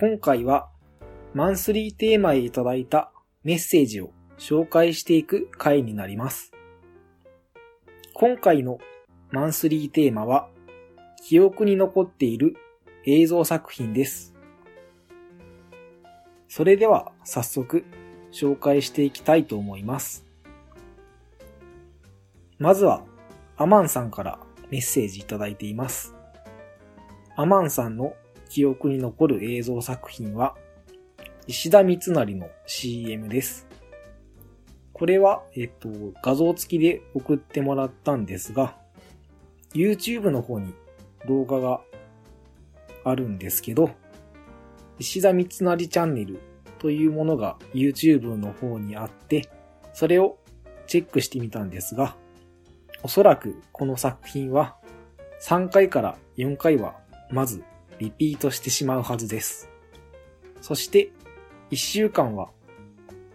今回はマンスリーテーマへいただいたメッセージを紹介していく回になります。今回のマンスリーテーマは記憶に残っている映像作品です。それでは早速紹介していきたいと思います。まずはアマンさんからメッセージいただいています。アマンさんの記憶に残る映像作品は石田三成の CM です。これは、えっと、画像付きで送ってもらったんですが、YouTube の方に動画があるんですけど、石田三成チャンネルというものが YouTube の方にあって、それをチェックしてみたんですが、おそらくこの作品は3回から4回はまずリピートしてしまうはずです。そして1週間は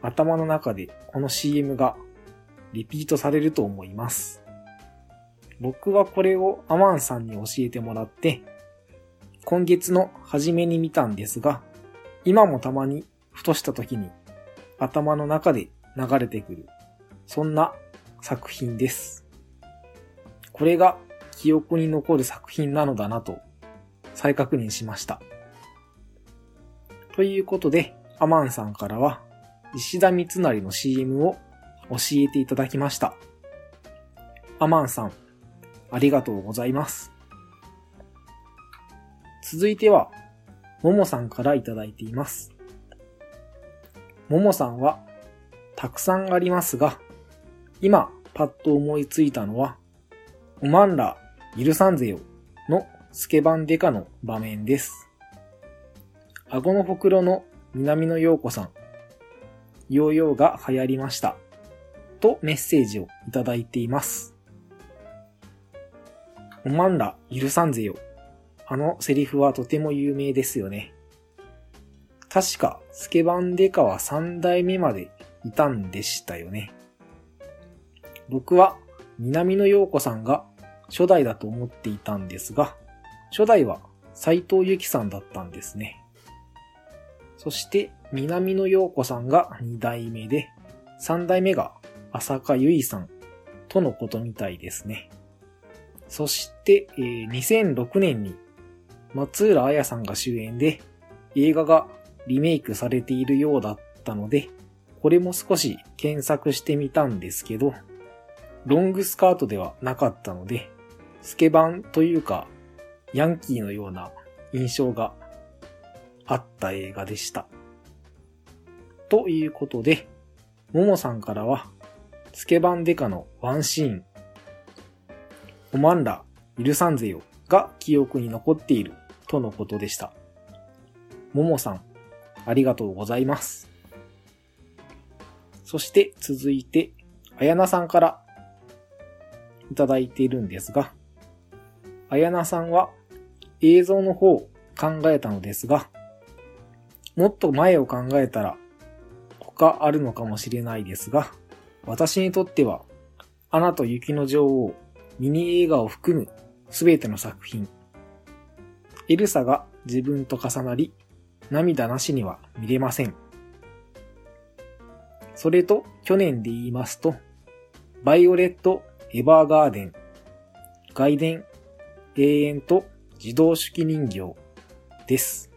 頭の中でこの CM がリピートされると思います。僕はこれをアマンさんに教えてもらって、今月の初めに見たんですが、今もたまにふとした時に頭の中で流れてくる、そんな作品です。これが記憶に残る作品なのだなと再確認しました。ということで、アマンさんからは石田三成の CM を教えていただきました。アマンさん、ありがとうございます。続いては、ももさんからいただいています。ももさんは、たくさんありますが、今、パッと思いついたのは、おまんら、許さんぜよ、スケバンデカの場面です。顎のほくろの南野陽子さん、ヨーヨーが流行りました。とメッセージをいただいています。おまんら許さんぜよ。あのセリフはとても有名ですよね。確か、スケバンデカは3代目までいたんでしたよね。僕は南野陽子さんが初代だと思っていたんですが、初代は斎藤由貴さんだったんですね。そして、南野陽子さんが2代目で、3代目が浅香唯さんとのことみたいですね。そして、えー2006年に松浦彩さんが主演で映画がリメイクされているようだったので、これも少し検索してみたんですけど、ロングスカートではなかったので、スケバンというか、ヤンキーのような印象があった映画でした。ということで、ももさんからは、スケバンデカのワンシーン、おまんら、許さんぜよが記憶に残っているとのことでした。ももさん、ありがとうございます。そして続いて、あやなさんからいただいているんですが、あやなさんは映像の方を考えたのですが、もっと前を考えたら他あるのかもしれないですが、私にとっては、アナと雪の女王、ミニ映画を含むすべての作品。エルサが自分と重なり、涙なしには見れません。それと、去年で言いますと、バイオレット・エヴァーガーデン、外伝、永遠と自動手記人形です。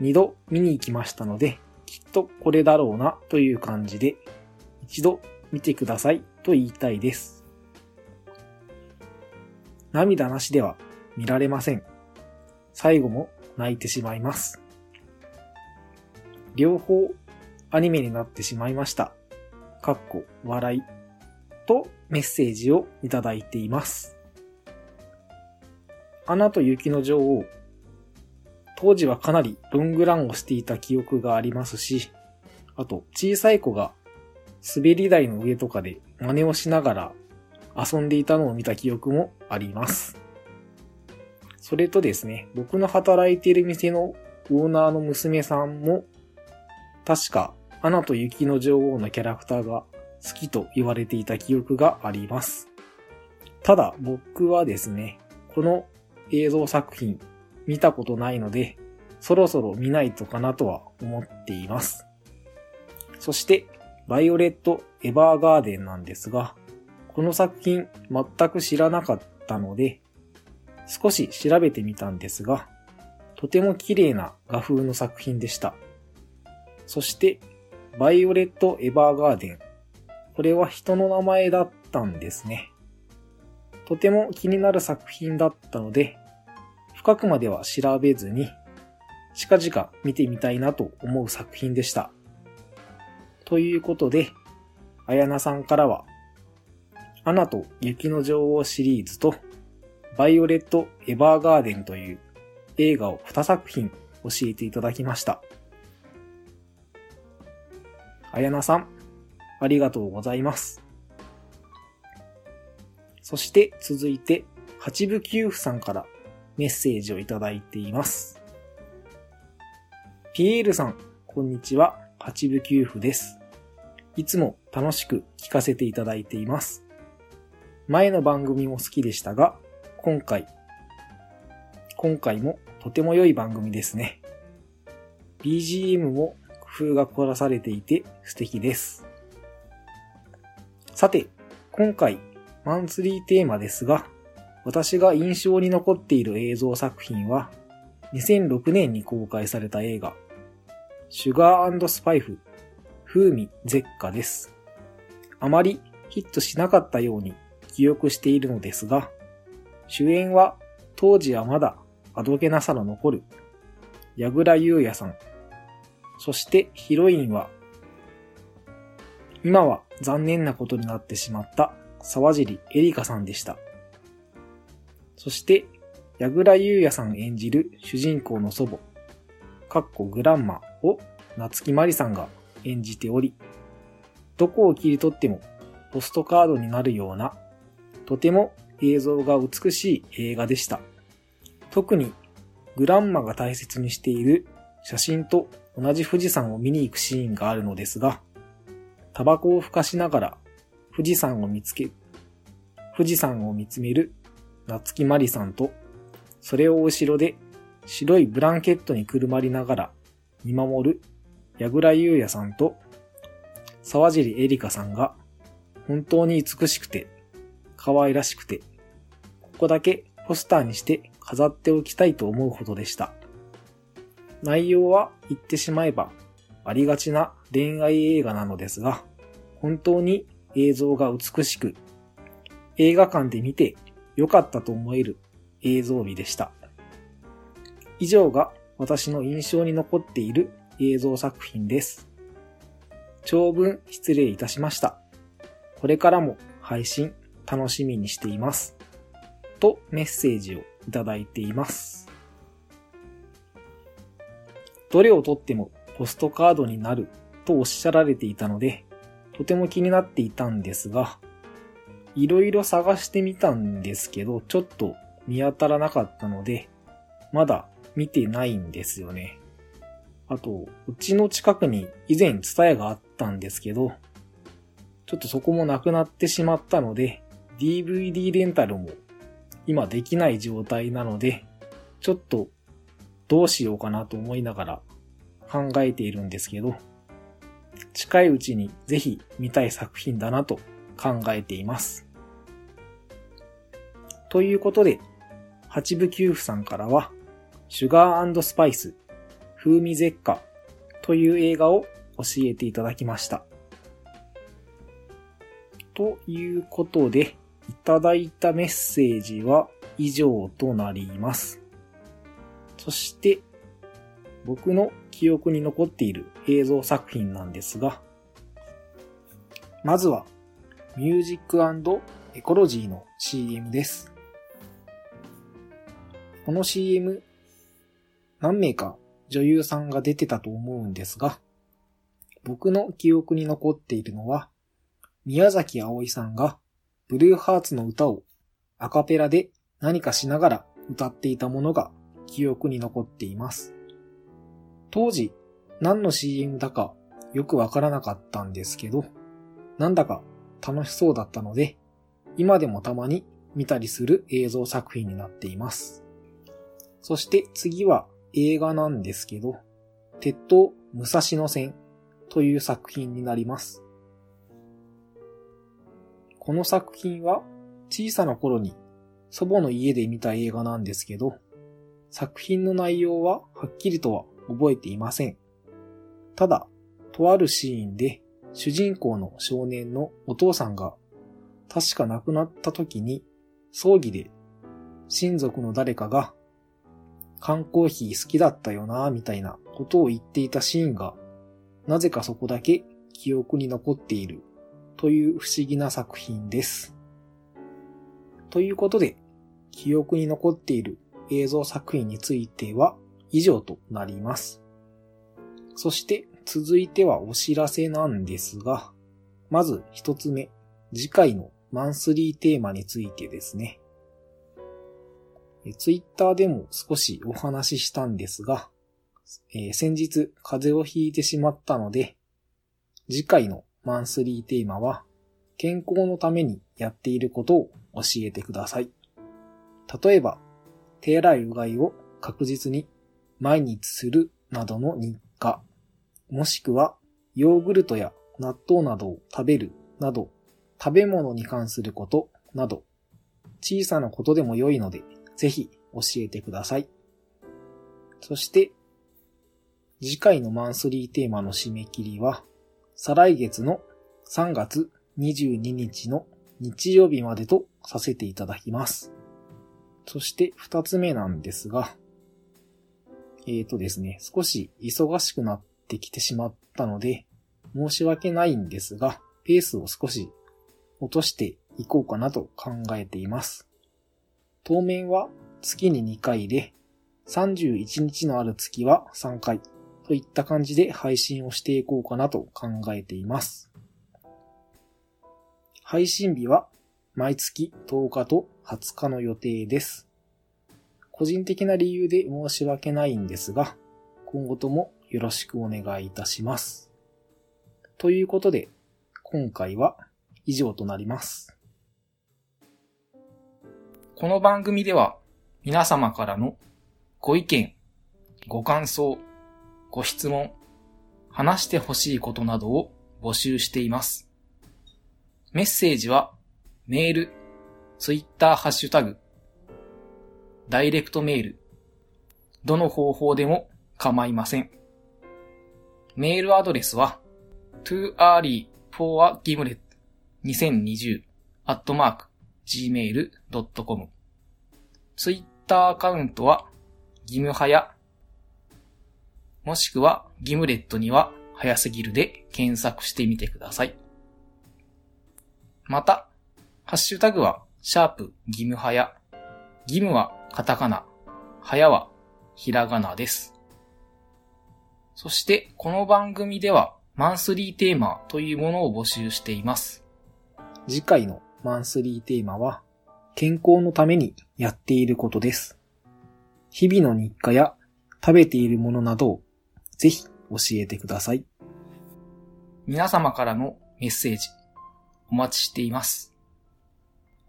二度見に行きましたので、きっとこれだろうなという感じで、一度見てくださいと言いたいです。涙なしでは見られません。最後も泣いてしまいます。両方アニメになってしまいました。かっこ笑いとメッセージをいただいています。アナと雪の女王、当時はかなりロングランをしていた記憶がありますし、あと小さい子が滑り台の上とかで真似をしながら遊んでいたのを見た記憶もあります。それとですね、僕の働いている店のオーナーの娘さんも、確か、アナと雪の女王のキャラクターが好きと言われていた記憶があります。ただ、僕はですね、この映像作品見たことないので、そろそろ見ないとかなとは思っています。そして、バイオレット・エヴァーガーデンなんですが、この作品全く知らなかったので、少し調べてみたんですが、とても綺麗な画風の作品でした。そして、バイオレット・エヴァーガーデン。これは人の名前だったんですね。とても気になる作品だったので、深くまでは調べずに、近々見てみたいなと思う作品でした。ということで、あやなさんからは、アナと雪の女王シリーズと、バイオレット・エヴァーガーデンという映画を2作品教えていただきました。あやなさん、ありがとうございます。そして続いて、八部九夫さんからメッセージをいただいています。ピエールさん、こんにちは。八部九夫です。いつも楽しく聞かせていただいています。前の番組も好きでしたが、今回、今回もとても良い番組ですね。BGM も工夫が凝らされていて素敵です。さて、今回、マンスリーテーマですが、私が印象に残っている映像作品は、2006年に公開された映画、シュガースパイフ、風味絶果です。あまりヒットしなかったように記憶しているのですが、主演は当時はまだあどけなさの残る矢倉優也さん。そしてヒロインは、今は残念なことになってしまった沢尻エリカさんでした。そして、矢倉優也さん演じる主人公の祖母、かっこグランマを夏木マリさんが演じており、どこを切り取ってもポストカードになるような、とても映像が美しい映画でした。特にグランマが大切にしている写真と同じ富士山を見に行くシーンがあるのですが、タバコを吹かしながら富士山を見つけ、富士山を見つめる夏木マリさんと、それを後ろで白いブランケットにくるまりながら見守る矢倉優也さんと沢尻エリカさんが本当に美しくて可愛らしくて、ここだけポスターにして飾っておきたいと思うほどでした。内容は言ってしまえばありがちな恋愛映画なのですが、本当に映像が美しく、映画館で見て良かったと思える映像美でした。以上が私の印象に残っている映像作品です。長文失礼いたしました。これからも配信楽しみにしています。とメッセージをいただいています。どれをとってもポストカードになるとおっしゃられていたので、とても気になっていたんですが、いろいろ探してみたんですけど、ちょっと見当たらなかったので、まだ見てないんですよね。あと、うちの近くに以前ツタヤがあったんですけど、ちょっとそこもなくなってしまったので、DVD レンタルも今できない状態なので、ちょっとどうしようかなと思いながら考えているんですけど、近いうちにぜひ見たい作品だなと考えています。ということで、八部九夫さんからは、シュガースパイス、風味絶果という映画を教えていただきました。ということで、いただいたメッセージは以上となります。そして、僕の記憶に残っている映像作品なんですが、まずは、ミュージックエコロジーの CM です。この CM、何名か女優さんが出てたと思うんですが、僕の記憶に残っているのは、宮崎葵さんがブルーハーツの歌をアカペラで何かしながら歌っていたものが記憶に残っています。当時何の CM だかよくわからなかったんですけど、なんだか楽しそうだったので、今でもたまに見たりする映像作品になっています。そして次は映画なんですけど、鉄塔武蔵野線という作品になります。この作品は小さな頃に祖母の家で見た映画なんですけど、作品の内容ははっきりとは覚えていません。ただ、とあるシーンで主人公の少年のお父さんが確か亡くなった時に葬儀で親族の誰かが缶コーヒー好きだったよなみたいなことを言っていたシーンがなぜかそこだけ記憶に残っているという不思議な作品です。ということで、記憶に残っている映像作品については以上となります。そして続いてはお知らせなんですが、まず一つ目、次回のマンスリーテーマについてですね。ツイッターでも少しお話ししたんですが、えー、先日風邪をひいてしまったので、次回のマンスリーテーマは、健康のためにやっていることを教えてください。例えば、手洗いうがいを確実に毎日するなどの日課、もしくはヨーグルトや納豆などを食べるなど、食べ物に関することなど、小さなことでも良いので、ぜひ教えてください。そして、次回のマンスリーテーマの締め切りは、再来月の3月22日の日曜日までとさせていただきます。そして二つ目なんですが、えーとですね、少し忙しくなってきてしまったので、申し訳ないんですが、ペースを少し落としていこうかなと考えています。当面は月に2回で、31日のある月は3回といった感じで配信をしていこうかなと考えています。配信日は毎月10日と20日の予定です。個人的な理由で申し訳ないんですが、今後ともよろしくお願いいたします。ということで、今回は以上となります。この番組では皆様からのご意見、ご感想、ご質問、話してほしいことなどを募集しています。メッセージはメール、ツイッターハッシュタグ、ダイレクトメール、どの方法でも構いません。メールアドレスは too early for a gimlet 2020アットマーク gmail.com ツイッターアカウントはギムハヤもしくはギムレットには早すぎるで検索してみてください。また、ハッシュタグはシャープギムハヤ。ギムはカタカナ、ハヤはひらがなです。そしてこの番組ではマンスリーテーマというものを募集しています。次回のマンスリーテーマは、健康のためにやっていることです。日々の日課や食べているものなどをぜひ教えてください。皆様からのメッセージお待ちしています。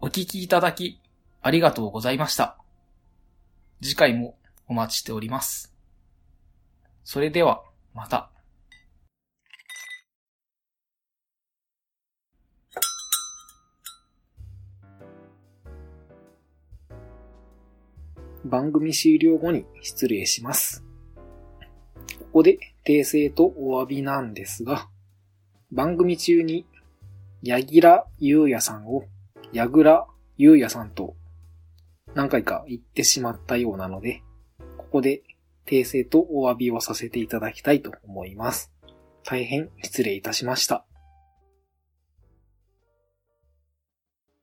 お聞きいただきありがとうございました。次回もお待ちしております。それではまた。番組終了後に失礼します。ここで訂正とお詫びなんですが、番組中に、ヤギラゆうやさんを、ヤグラゆうやさんと何回か言ってしまったようなので、ここで訂正とお詫びをさせていただきたいと思います。大変失礼いたしました。